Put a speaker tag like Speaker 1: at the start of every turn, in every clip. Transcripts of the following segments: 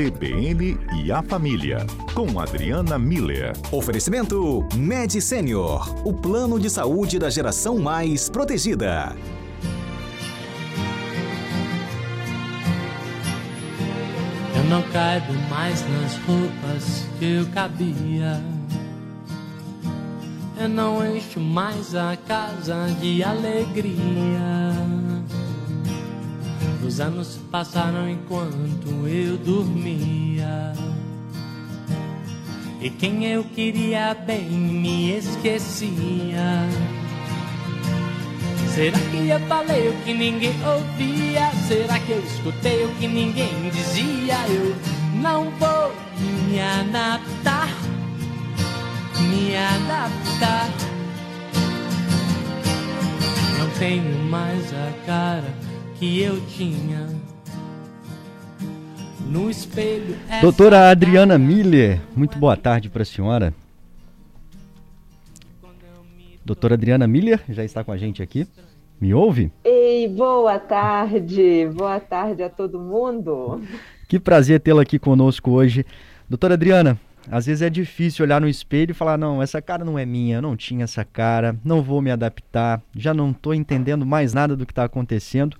Speaker 1: CBN e a Família, com Adriana Miller.
Speaker 2: Oferecimento Med Senior, o plano de saúde da geração mais protegida.
Speaker 3: Eu não caibo mais nas roupas que eu cabia. Eu não encho mais a casa de alegria. Os anos passaram enquanto eu dormia. E quem eu queria bem me esquecia. Será que eu falei o que ninguém ouvia? Será que eu escutei o que ninguém dizia? Eu não vou me adaptar, me adaptar. Não tenho mais a cara que eu tinha. No espelho.
Speaker 4: Doutora Adriana Miller, muito boa tarde para a senhora. Doutora Adriana Miller já está com a gente aqui. Me ouve?
Speaker 5: Ei, boa tarde. Boa tarde a todo mundo.
Speaker 4: Que prazer tê-la aqui conosco hoje. Doutora Adriana, às vezes é difícil olhar no espelho e falar: não, essa cara não é minha, eu não tinha essa cara, não vou me adaptar, já não estou entendendo mais nada do que está acontecendo.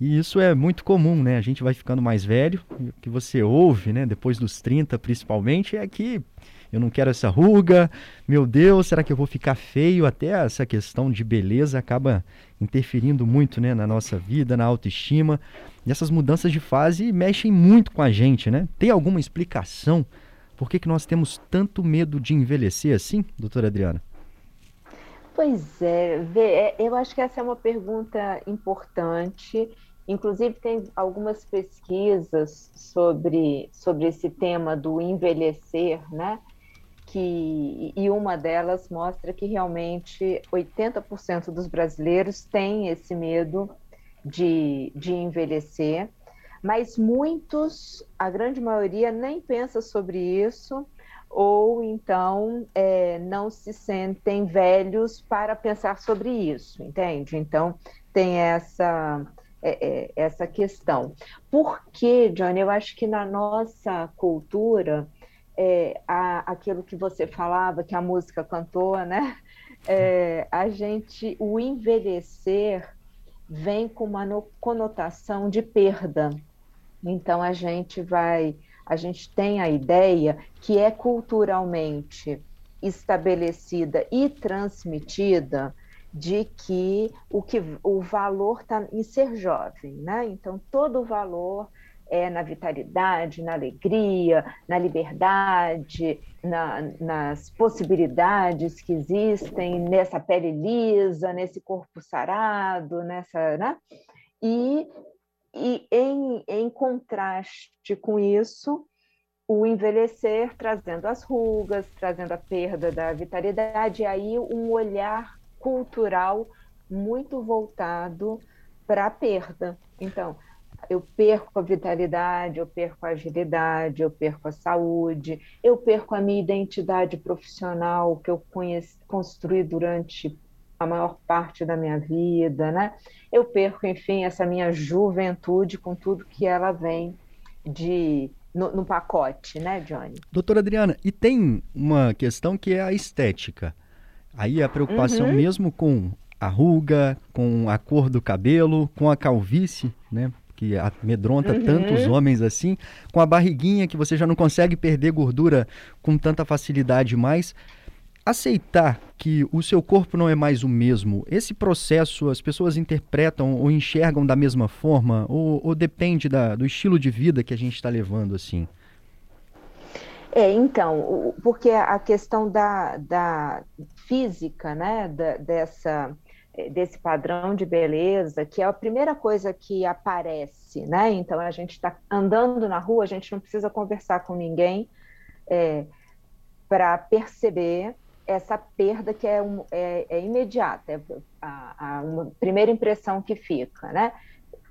Speaker 4: E isso é muito comum, né? A gente vai ficando mais velho, o que você ouve, né, depois dos 30 principalmente, é que eu não quero essa ruga, meu Deus, será que eu vou ficar feio? Até essa questão de beleza acaba interferindo muito né, na nossa vida, na autoestima. E essas mudanças de fase mexem muito com a gente, né? Tem alguma explicação por que, que nós temos tanto medo de envelhecer assim, doutora Adriana?
Speaker 5: Pois é, é, eu acho que essa é uma pergunta importante Inclusive, tem algumas pesquisas sobre, sobre esse tema do envelhecer, né? Que, e uma delas mostra que realmente 80% dos brasileiros têm esse medo de, de envelhecer, mas muitos, a grande maioria, nem pensa sobre isso, ou então é, não se sentem velhos para pensar sobre isso, entende? Então, tem essa é, é, essa questão. Porque, Johnny, eu acho que na nossa cultura, é, a, aquilo que você falava, que a música cantou, né? É, a gente, o envelhecer vem com uma no, conotação de perda. Então a gente vai, a gente tem a ideia que é culturalmente estabelecida e transmitida de que o, que, o valor está em ser jovem, né? Então, todo o valor é na vitalidade, na alegria, na liberdade, na, nas possibilidades que existem nessa pele lisa, nesse corpo sarado, nessa, né? E, e em, em contraste com isso, o envelhecer trazendo as rugas, trazendo a perda da vitalidade, e aí um olhar cultural muito voltado para a perda. Então, eu perco a vitalidade, eu perco a agilidade, eu perco a saúde, eu perco a minha identidade profissional que eu conheci, construí durante a maior parte da minha vida, né? Eu perco, enfim, essa minha juventude com tudo que ela vem de no, no pacote, né, Johnny?
Speaker 4: Doutora Adriana, e tem uma questão que é a estética. Aí a preocupação uhum. mesmo com a ruga, com a cor do cabelo, com a calvície, né? Que amedronta uhum. tantos homens assim, com a barriguinha que você já não consegue perder gordura com tanta facilidade mais. Aceitar que o seu corpo não é mais o mesmo, esse processo as pessoas interpretam ou enxergam da mesma forma, ou, ou depende da, do estilo de vida que a gente está levando assim?
Speaker 5: É, então, porque a questão da, da física, né, da, dessa, desse padrão de beleza, que é a primeira coisa que aparece, né? Então, a gente está andando na rua, a gente não precisa conversar com ninguém é, para perceber essa perda que é, um, é, é imediata, é a, a, uma primeira impressão que fica, né?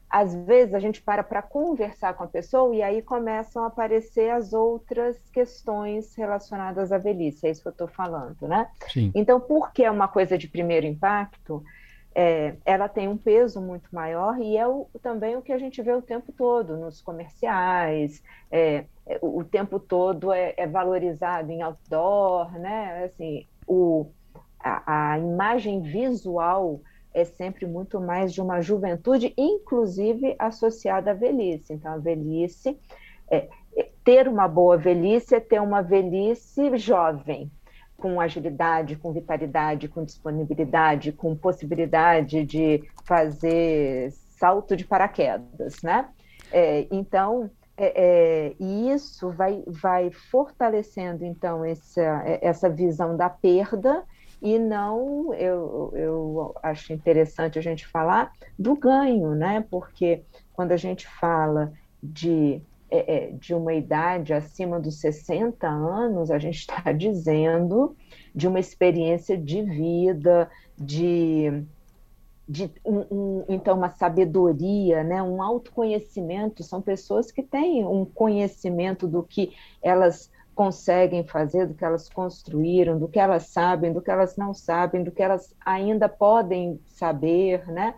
Speaker 5: Às vezes a gente para para conversar com a pessoa e aí começam a aparecer as outras questões relacionadas à velhice, é isso que eu estou falando, né? Sim. Então, porque é uma coisa de primeiro impacto, é, ela tem um peso muito maior e é o, também o que a gente vê o tempo todo nos comerciais, é, o tempo todo é, é, valorizado em outdoor, né? Assim, o, a, a, imagem visual é sempre muito mais de uma juventude, inclusive associada à velhice. Então, a velhice, é, ter uma boa velhice é ter uma velhice jovem, com agilidade, com vitalidade, com disponibilidade, com possibilidade de fazer salto de paraquedas, né? É, então, é, é, isso vai, vai fortalecendo, então, essa, essa visão da perda e não, eu, eu acho interessante a gente falar do ganho, né? Porque quando a gente fala de, é, é de uma idade acima dos 60 anos, a gente está dizendo de uma experiência de vida, de de um, um, então uma sabedoria, né, um autoconhecimento, são pessoas que têm um conhecimento do que elas conseguem fazer, do que elas construíram, do que elas sabem, do que elas não sabem, do que elas ainda podem saber, né?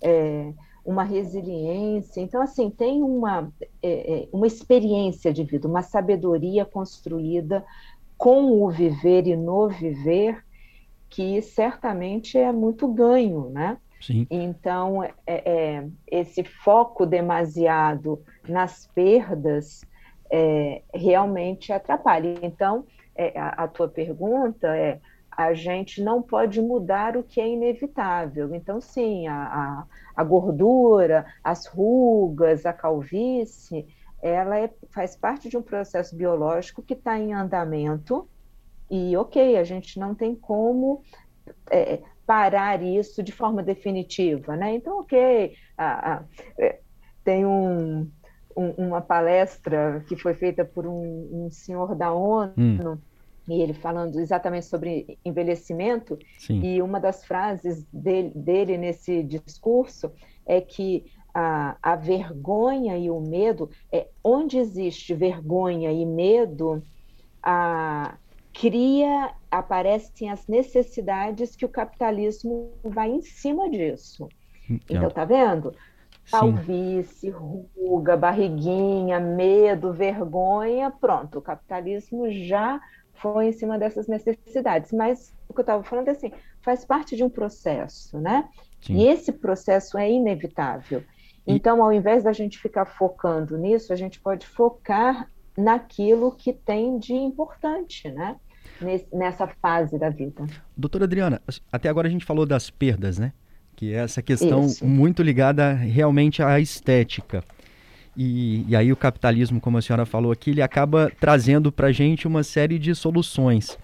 Speaker 5: É, uma resiliência. Então, assim, tem uma, é, é uma experiência de vida, uma sabedoria construída com o viver e no viver, que certamente é muito ganho, né?
Speaker 4: Sim.
Speaker 5: Então, é, é, esse foco demasiado nas perdas é, realmente atrapalha. Então, é, a, a, tua pergunta é: a gente não pode mudar o que é inevitável. Então, sim, a, a, a gordura, as rugas, a calvície, ela é, faz parte de um processo biológico que está em andamento. E, ok, a gente não tem como é, parar isso de forma definitiva, né? Então, ok, é, tem um, um, uma palestra que foi feita por um, um senhor da ONU, hum. e ele falando exatamente sobre envelhecimento,
Speaker 4: Sim.
Speaker 5: e uma das frases dele, dele nesse discurso é que a, a vergonha e o medo, é onde existe vergonha e medo, a, cria, aparecem as necessidades que o capitalismo vai em cima disso. Então, tá vendo? Calvície, ruga, barriguinha, medo, vergonha, pronto, o capitalismo já foi em cima dessas necessidades. Mas o que eu estava falando é assim, faz parte de um processo, né? Sim. E esse processo é inevitável. E... Então, ao invés da gente ficar focando nisso, a gente pode focar naquilo que tem de importante, né? nessa fase da vida.
Speaker 4: Doutora Adriana, até agora a gente falou das perdas, né? Que é essa questão Isso. muito ligada realmente à estética. E, e, aí o capitalismo, como a senhora falou aqui, ele acaba trazendo para a gente uma série de soluções.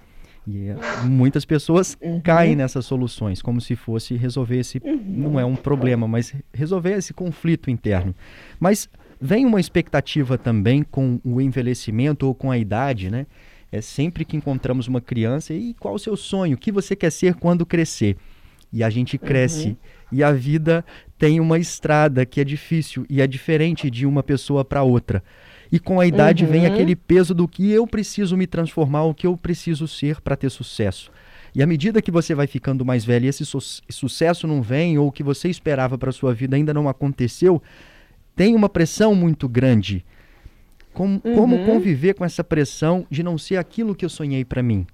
Speaker 4: E eh, muitas pessoas uhum. caem nessas soluções, como se fosse resolver esse, uhum. não é um problema, mas resolver esse conflito interno. Mas vem uma expectativa também com o envelhecimento ou com a idade, né? É sempre que encontramos uma criança, e qual o seu sonho? O que você quer ser quando crescer? E a gente cresce. Uhum. E a vida tem uma estrada que é difícil e é diferente de uma pessoa para outra. E com a idade uhum. vem aquele peso do que eu preciso me transformar, o que eu preciso ser para ter sucesso. E à medida que você vai ficando mais velho e esse su sucesso não vem, ou o que você esperava para sua vida ainda não aconteceu, tem uma pressão muito grande. Como, uhum. como conviver com essa pressão de não ser aquilo que eu sonhei para mim?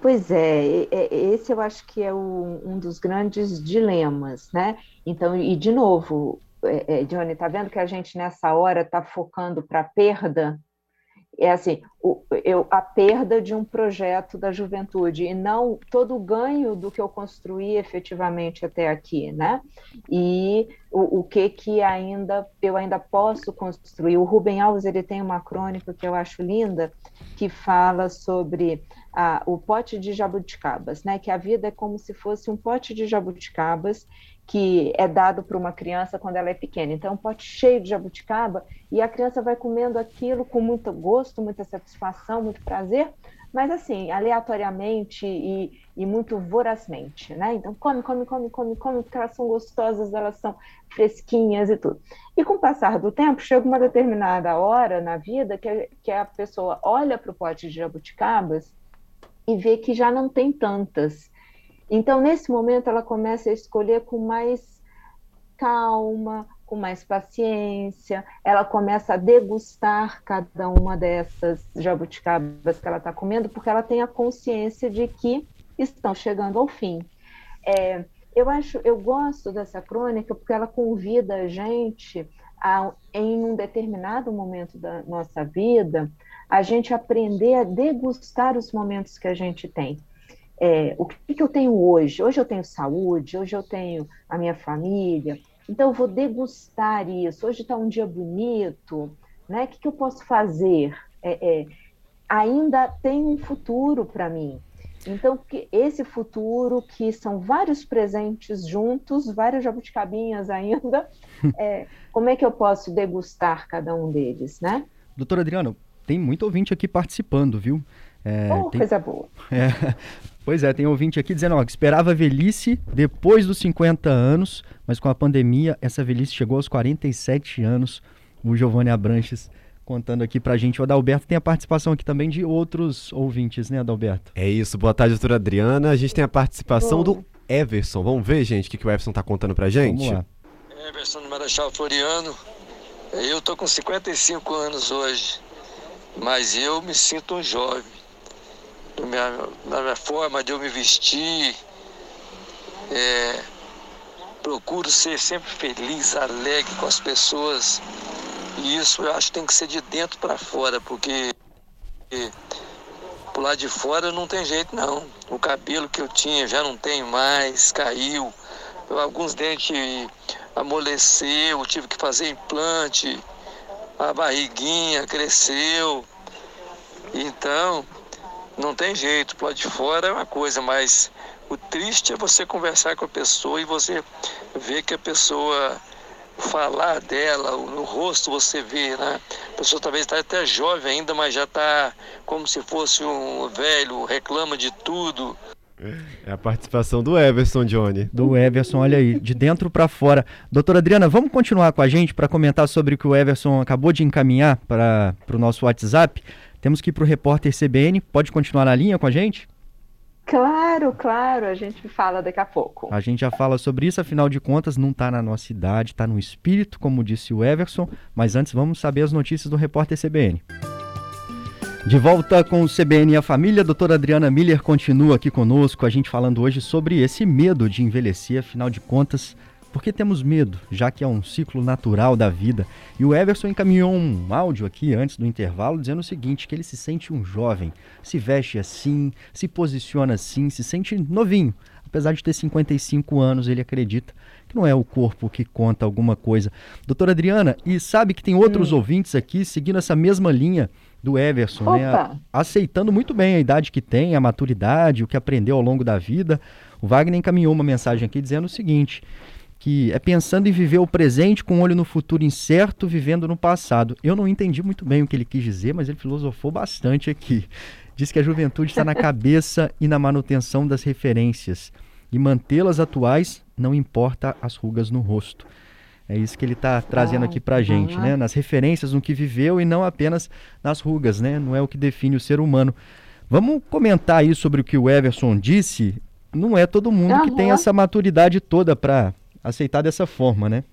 Speaker 5: Pois é, esse eu acho que é o, um dos grandes dilemas, né? Então, e de novo, é, é, Johnny, tá vendo que a gente nessa hora está focando para perda? É assim, o, eu, a perda de um projeto da juventude e não todo o ganho do que eu construí efetivamente até aqui, né? E o, o que que ainda eu ainda posso construir. O Rubem Alves ele tem uma crônica que eu acho linda que fala sobre a, o pote de jabuticabas, né? Que a vida é como se fosse um pote de jabuticabas que é dado para uma criança quando ela é pequena. Então, um pote cheio de jabuticaba e a criança vai comendo aquilo com muito gosto, muita satisfação, muito prazer, mas assim, aleatoriamente e, e muito vorazmente, né? Então, come, come, come, come, come, porque elas são gostosas, elas são fresquinhas e tudo. E com o passar do tempo, chega uma determinada hora na vida que, que a pessoa olha para o pote de jabuticabas e vê que já não tem tantas então, nesse momento, ela começa a escolher com mais calma, com mais paciência, ela começa a degustar cada uma dessas jabuticabas que ela está comendo, porque ela tem a consciência de que estão chegando ao fim. É, eu acho, eu gosto dessa crônica porque ela convida a gente a, em um determinado momento da nossa vida, a gente aprender a degustar os momentos que a gente tem. É, o que, que eu tenho hoje? Hoje eu tenho saúde, hoje eu tenho a minha família, então, eu vou degustar isso. Hoje está um dia bonito, né? O que, que eu posso fazer? É, é, ainda tem um futuro para mim. Então, que esse futuro, que são vários presentes juntos, várias jabuticabinhas ainda, é, como é que eu posso degustar cada um deles, né?
Speaker 4: Doutora Adriano, tem muito ouvinte aqui participando, viu?
Speaker 5: É, oh, tem... coisa boa.
Speaker 4: É, pois é, tem ouvinte aqui dizendo ó, que esperava a velhice depois dos 50 anos, mas com a pandemia essa velhice chegou aos 47 anos. O Giovanni Abranches contando aqui pra gente. O Adalberto tem a participação aqui também de outros ouvintes, né, Adalberto?
Speaker 6: É isso. Boa tarde, doutora Adriana. A gente tem a participação do Everson. Vamos ver, gente, o que, que o Everson tá contando pra gente? Vamos lá.
Speaker 7: Everson do Marechal Floriano. Eu tô com 55 anos hoje, mas eu me sinto um jovem minha, na minha forma de eu me vestir. É, procuro ser sempre feliz, alegre com as pessoas. E isso eu acho que tem que ser de dentro para fora, porque por lá de fora não tem jeito não. O cabelo que eu tinha já não tem mais, caiu. Alguns dentes amoleceu, tive que fazer implante, a barriguinha cresceu. Então, não tem jeito, pro lado de fora é uma coisa, mas o triste é você conversar com a pessoa e você ver que a pessoa falar dela, no rosto você vê, né? A pessoa talvez está até jovem ainda, mas já está como se fosse um velho, reclama de tudo.
Speaker 6: É a participação do Everson, Johnny.
Speaker 4: Do Everson, olha aí, de dentro para fora. Doutora Adriana, vamos continuar com a gente para comentar sobre o que o Everson acabou de encaminhar para o nosso WhatsApp. Temos que ir para o repórter CBN. Pode continuar na linha com a gente?
Speaker 5: Claro, claro, a gente fala daqui a pouco.
Speaker 4: A gente já fala sobre isso, afinal de contas, não está na nossa idade, está no espírito, como disse o Everson. Mas antes, vamos saber as notícias do repórter CBN. De volta com o CBN e a família, a doutora Adriana Miller continua aqui conosco, a gente falando hoje sobre esse medo de envelhecer, afinal de contas, por que temos medo, já que é um ciclo natural da vida? E o Everson encaminhou um áudio aqui antes do intervalo dizendo o seguinte: que ele se sente um jovem, se veste assim, se posiciona assim, se sente novinho. Apesar de ter 55 anos, ele acredita que não é o corpo que conta alguma coisa. Doutora Adriana, e sabe que tem outros hum. ouvintes aqui seguindo essa mesma linha do Everson, né? aceitando muito bem a idade que tem, a maturidade, o que aprendeu ao longo da vida. O Wagner encaminhou uma mensagem aqui dizendo o seguinte: que é pensando em viver o presente com um olho no futuro incerto, vivendo no passado. Eu não entendi muito bem o que ele quis dizer, mas ele filosofou bastante aqui. Diz que a juventude está na cabeça e na manutenção das referências. E mantê-las atuais não importa as rugas no rosto. É isso que ele está trazendo aqui para a gente, né? Nas referências, no que viveu e não apenas nas rugas, né? Não é o que define o ser humano. Vamos comentar aí sobre o que o Everson disse. Não é todo mundo que tem essa maturidade toda para aceitar dessa forma, né?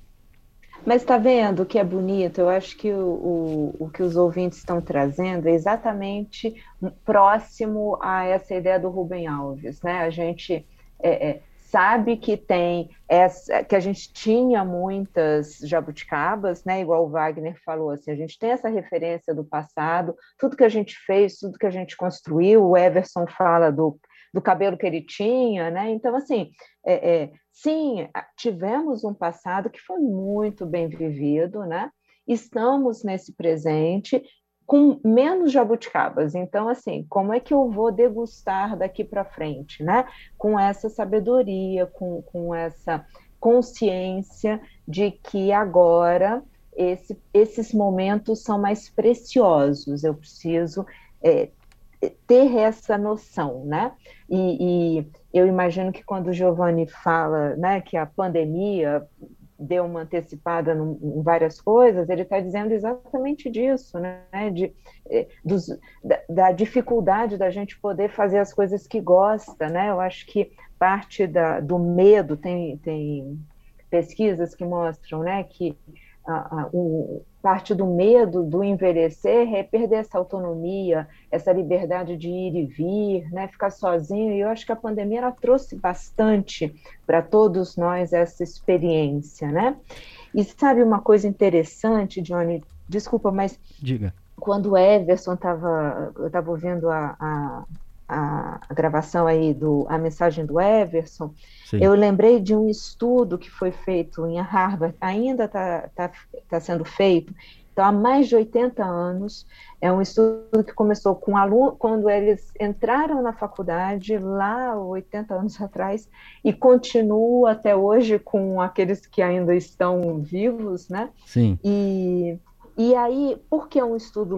Speaker 5: Mas está vendo que é bonito? Eu acho que o, o, o, que os ouvintes estão trazendo é exatamente próximo a essa ideia do Rubem Alves, né? A gente é, é, sabe que tem essa, que a gente tinha muitas jabuticabas, né? Igual o Wagner falou, assim, a gente tem essa referência do passado, tudo que a gente fez, tudo que a gente construiu. O Everson fala do do cabelo que ele tinha, né? Então, assim, é, é, sim, tivemos um passado que foi muito bem vivido, né? Estamos nesse presente com menos jabuticabas. Então, assim, como é que eu vou degustar daqui para frente, né? Com essa sabedoria, com, com essa consciência de que agora esse, esses momentos são mais preciosos. Eu preciso é, ter essa noção, né? E, e, eu imagino que quando o Giovanni fala, né, que a pandemia deu uma antecipada em várias coisas, ele está dizendo exatamente disso, né? De, eh, dos, da, da, dificuldade da gente poder fazer as coisas que gosta, né? Eu acho que parte da, do medo tem, tem pesquisas que mostram né, que a, a, o, parte do medo do envelhecer é perder essa autonomia, essa liberdade de ir e vir, né, ficar sozinho. E eu acho que a pandemia ela trouxe bastante para todos nós essa experiência, né? E sabe uma coisa interessante, Johnny? Desculpa, mas
Speaker 4: diga.
Speaker 5: Quando o Everson estava, eu estava ouvindo a, a a, a gravação aí do a mensagem do Everson, Sim. eu lembrei de um estudo que foi feito em Harvard, ainda está tá, tá sendo feito, então há mais de 80 anos, é um estudo que começou com alunos quando eles entraram na faculdade, lá 80 anos atrás, e continua até hoje com aqueles que ainda estão vivos, né?
Speaker 4: Sim.
Speaker 5: E e aí, por que um estudo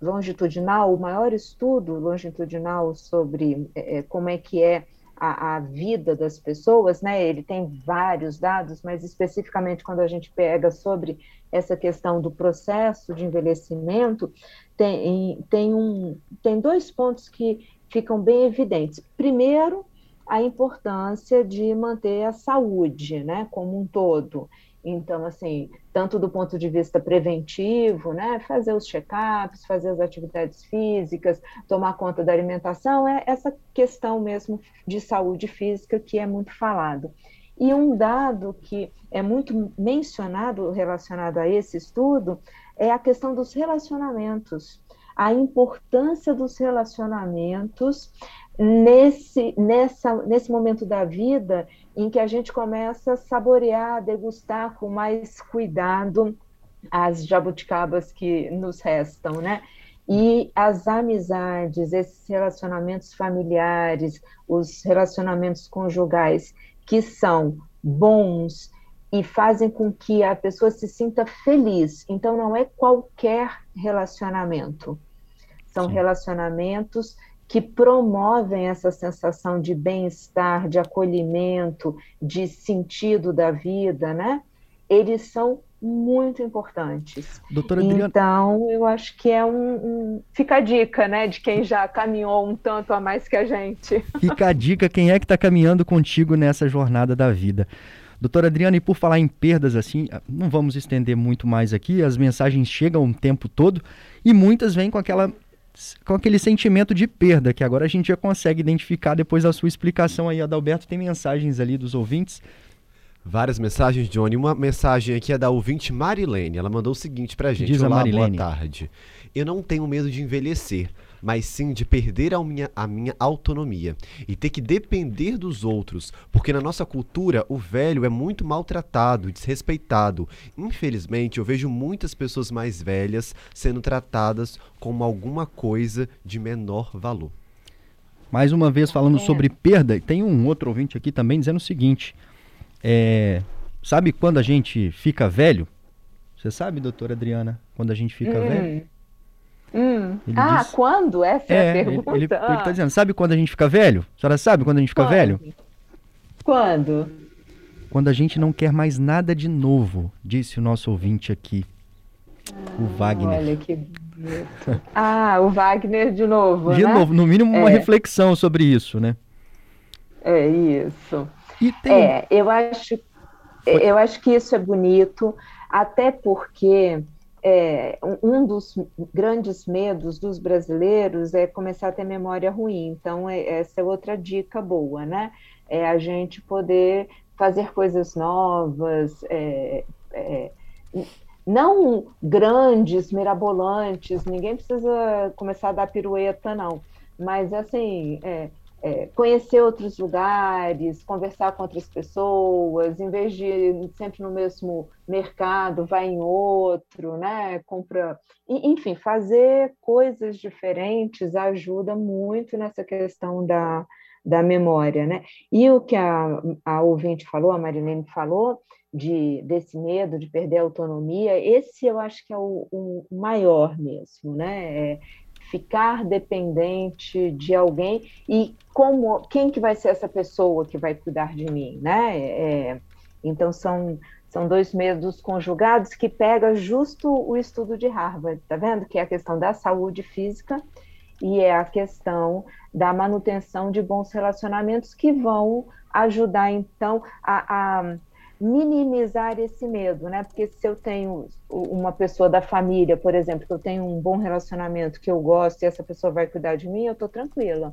Speaker 5: longitudinal, o maior estudo longitudinal sobre é, como é que é a, a, vida das pessoas, né? Ele tem vários dados, mas especificamente quando a gente pega sobre essa questão do processo de envelhecimento, tem, tem, um, tem dois pontos que ficam bem evidentes. Primeiro, a importância de manter a saúde, né, como um todo. Então, assim, tanto do ponto de vista preventivo, né, fazer os check-ups, fazer as atividades físicas, tomar conta da alimentação, é essa questão mesmo de saúde física que é muito falado. E um dado que é muito mencionado relacionado a esse estudo é a questão dos relacionamentos, a importância dos relacionamentos nesse, nessa, nesse momento da vida em que a gente começa a saborear, degustar com mais cuidado as jabuticabas que nos restam, né? E as amizades, esses relacionamentos familiares, os relacionamentos conjugais que são bons e fazem com que a pessoa se sinta feliz. Então, não é qualquer relacionamento. São Sim. relacionamentos que promovem essa sensação de bem-estar, de acolhimento, de sentido da vida, né? Eles são muito importantes.
Speaker 4: Doutora Adriana...
Speaker 5: Então, eu acho que é um, um, Fica a dica, né, de quem já caminhou um tanto a mais que a gente.
Speaker 4: Fica a dica, quem é que está caminhando contigo nessa jornada da vida. Doutora Adriana, e por falar em perdas assim, não vamos estender muito mais aqui, as mensagens chegam o tempo todo e muitas vêm com aquela com aquele sentimento de perda, que agora a gente já consegue identificar depois da sua explicação aí. Adalberto, tem mensagens ali dos ouvintes.
Speaker 6: Várias mensagens, Johnny. Uma mensagem aqui é da ouvinte Marilene. Ela mandou o seguinte pra gente.
Speaker 4: Diz
Speaker 6: Olá,
Speaker 4: Marilene.
Speaker 6: boa tarde. Eu não tenho medo de envelhecer, mas sim de perder a minha, a minha autonomia e ter que depender dos outros, porque na nossa cultura o velho é muito maltratado e desrespeitado. Infelizmente, eu vejo muitas pessoas mais velhas sendo tratadas como alguma coisa de menor valor.
Speaker 4: Mais uma vez falando é. sobre perda, tem um outro ouvinte aqui também dizendo o seguinte: é, sabe quando a gente fica velho? Você sabe, doutora Adriana, quando a gente fica hum. velho?
Speaker 5: Hum. Ah, diz... quando? Essa é, é a pergunta.
Speaker 4: Ele, está ah. dizendo, sabe quando a gente fica velho? A senhora sabe quando a gente fica
Speaker 5: quando?
Speaker 4: velho?
Speaker 5: Quando?
Speaker 4: Quando a gente não quer mais nada de novo, disse o nosso ouvinte aqui. o Wagner.
Speaker 5: Olha que bonito. Ah, o Wagner de novo.
Speaker 4: De
Speaker 5: né?
Speaker 4: novo, no mínimo uma é. reflexão sobre isso, né?
Speaker 5: É isso. Tem... É, eu acho, eu acho que isso é bonito, até porque é, um dos grandes medos dos brasileiros é começar a ter memória ruim. Então, é, essa é outra dica boa, né? É a gente poder fazer coisas novas, é, é, não grandes, mirabolantes, ninguém precisa começar a dar pirueta, não. Mas, assim, é, conhecer outros lugares, conversar com outras pessoas, em vez de sempre no mesmo mercado, vai em outro, né? Compra, enfim, fazer coisas diferentes ajuda muito nessa questão da, da memória, né? E o que a, a ouvinte falou, a Marilene falou, de, desse medo de perder a autonomia, esse eu acho que é o, o maior mesmo, né? É, ficar dependente de alguém e como quem que vai ser essa pessoa que vai cuidar de mim, né? É, então são são dois medos conjugados que pega justo o estudo de Harvard, tá vendo? Que é a questão da saúde física e é a questão da manutenção de bons relacionamentos que vão ajudar então a, a minimizar esse medo, né? Porque se eu tenho uma pessoa da família, por exemplo, que eu tenho um bom relacionamento, que eu gosto e essa pessoa vai cuidar de mim, eu estou tranquila,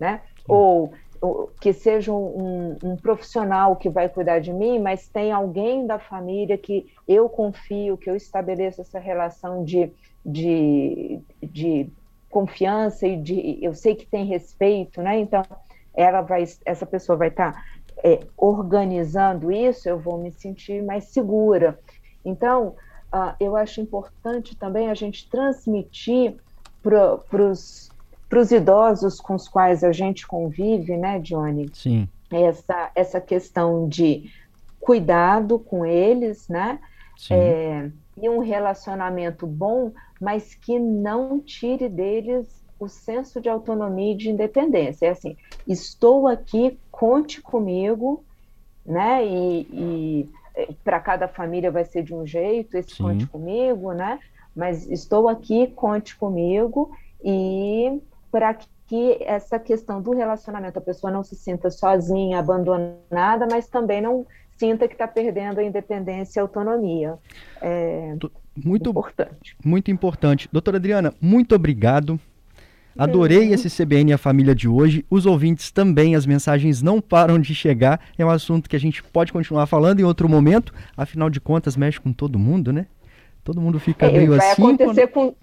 Speaker 5: né? Ou, ou, que seja um, um, profissional que vai cuidar de mim, mas tem alguém da família que eu confio, que eu estabeleço essa relação de, de, de confiança e de eu sei que tem respeito, né? Então ela vai, essa pessoa vai estar tá é, organizando isso, eu vou me sentir mais segura. Então, uh, eu acho importante também a gente transmitir para os idosos com os quais a gente convive, né, Johnny?
Speaker 4: Sim.
Speaker 5: Essa, essa questão de cuidado com eles, né? É, e um relacionamento bom, mas que não tire deles o senso de autonomia e de independência. É assim, estou aqui, conte comigo, né? E, e para cada família vai ser de um jeito, esse Sim. conte comigo, né? Mas estou aqui, conte comigo, e para que essa questão do relacionamento, a pessoa não se sinta sozinha, abandonada, mas também não sinta que está perdendo a independência e a autonomia. É
Speaker 4: muito importante. Muito importante. Doutora Adriana, muito obrigado Adorei esse CBN e a família de hoje. Os ouvintes também, as mensagens não param de chegar. É um assunto que a gente pode continuar falando em outro momento. Afinal de contas, mexe com todo mundo, né? Todo mundo fica é, meio
Speaker 5: vai
Speaker 4: assim.
Speaker 5: Acontecer quando... com...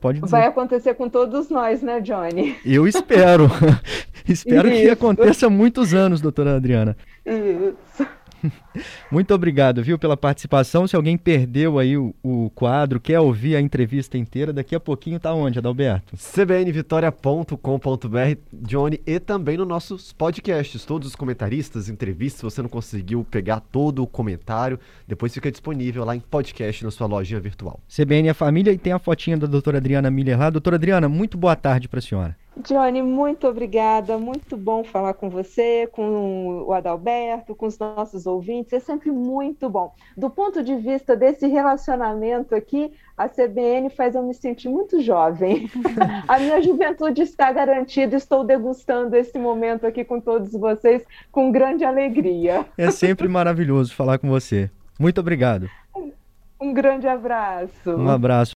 Speaker 4: Pode dizer.
Speaker 5: Vai acontecer com todos nós, né, Johnny?
Speaker 4: Eu espero. espero Isso. que aconteça há muitos anos, doutora Adriana.
Speaker 5: Isso.
Speaker 4: Muito obrigado, viu, pela participação. Se alguém perdeu aí o, o, quadro, quer ouvir a entrevista inteira, daqui a pouquinho tá onde, Adalberto?
Speaker 6: cbnvitoria.com.br, Johnny, e também nos nossos podcasts, todos os comentaristas, entrevistas, se você não conseguiu pegar todo o comentário, depois fica disponível lá em podcast na sua lojinha virtual.
Speaker 4: CBN a família e tem a fotinha da doutora Adriana Miller lá. Doutora Adriana, muito boa tarde para a senhora.
Speaker 5: Johnny, muito obrigada. Muito bom falar com você, com o Adalberto, com os nossos ouvintes. É sempre muito bom. Do ponto de vista desse relacionamento aqui, a CBN faz eu me sentir muito jovem. a minha juventude está garantida. Estou degustando esse momento aqui com todos vocês com grande alegria.
Speaker 4: É sempre maravilhoso falar com você. Muito obrigado.
Speaker 5: Um grande abraço.
Speaker 4: Um abraço.